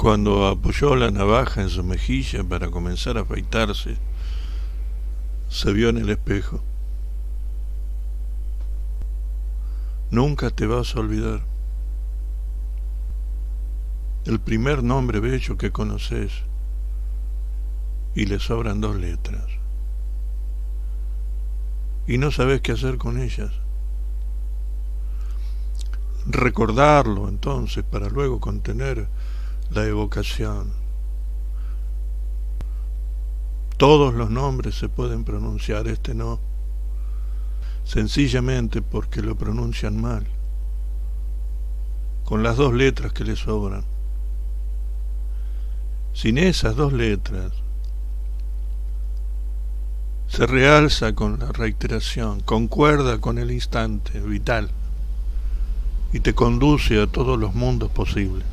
Cuando apoyó la navaja en su mejilla para comenzar a afeitarse, se vio en el espejo. Nunca te vas a olvidar. El primer nombre bello que conoces y le sobran dos letras. Y no sabes qué hacer con ellas. Recordarlo entonces para luego contener la evocación. Todos los nombres se pueden pronunciar, este no sencillamente porque lo pronuncian mal, con las dos letras que le sobran. Sin esas dos letras, se realza con la reiteración, concuerda con el instante vital y te conduce a todos los mundos posibles.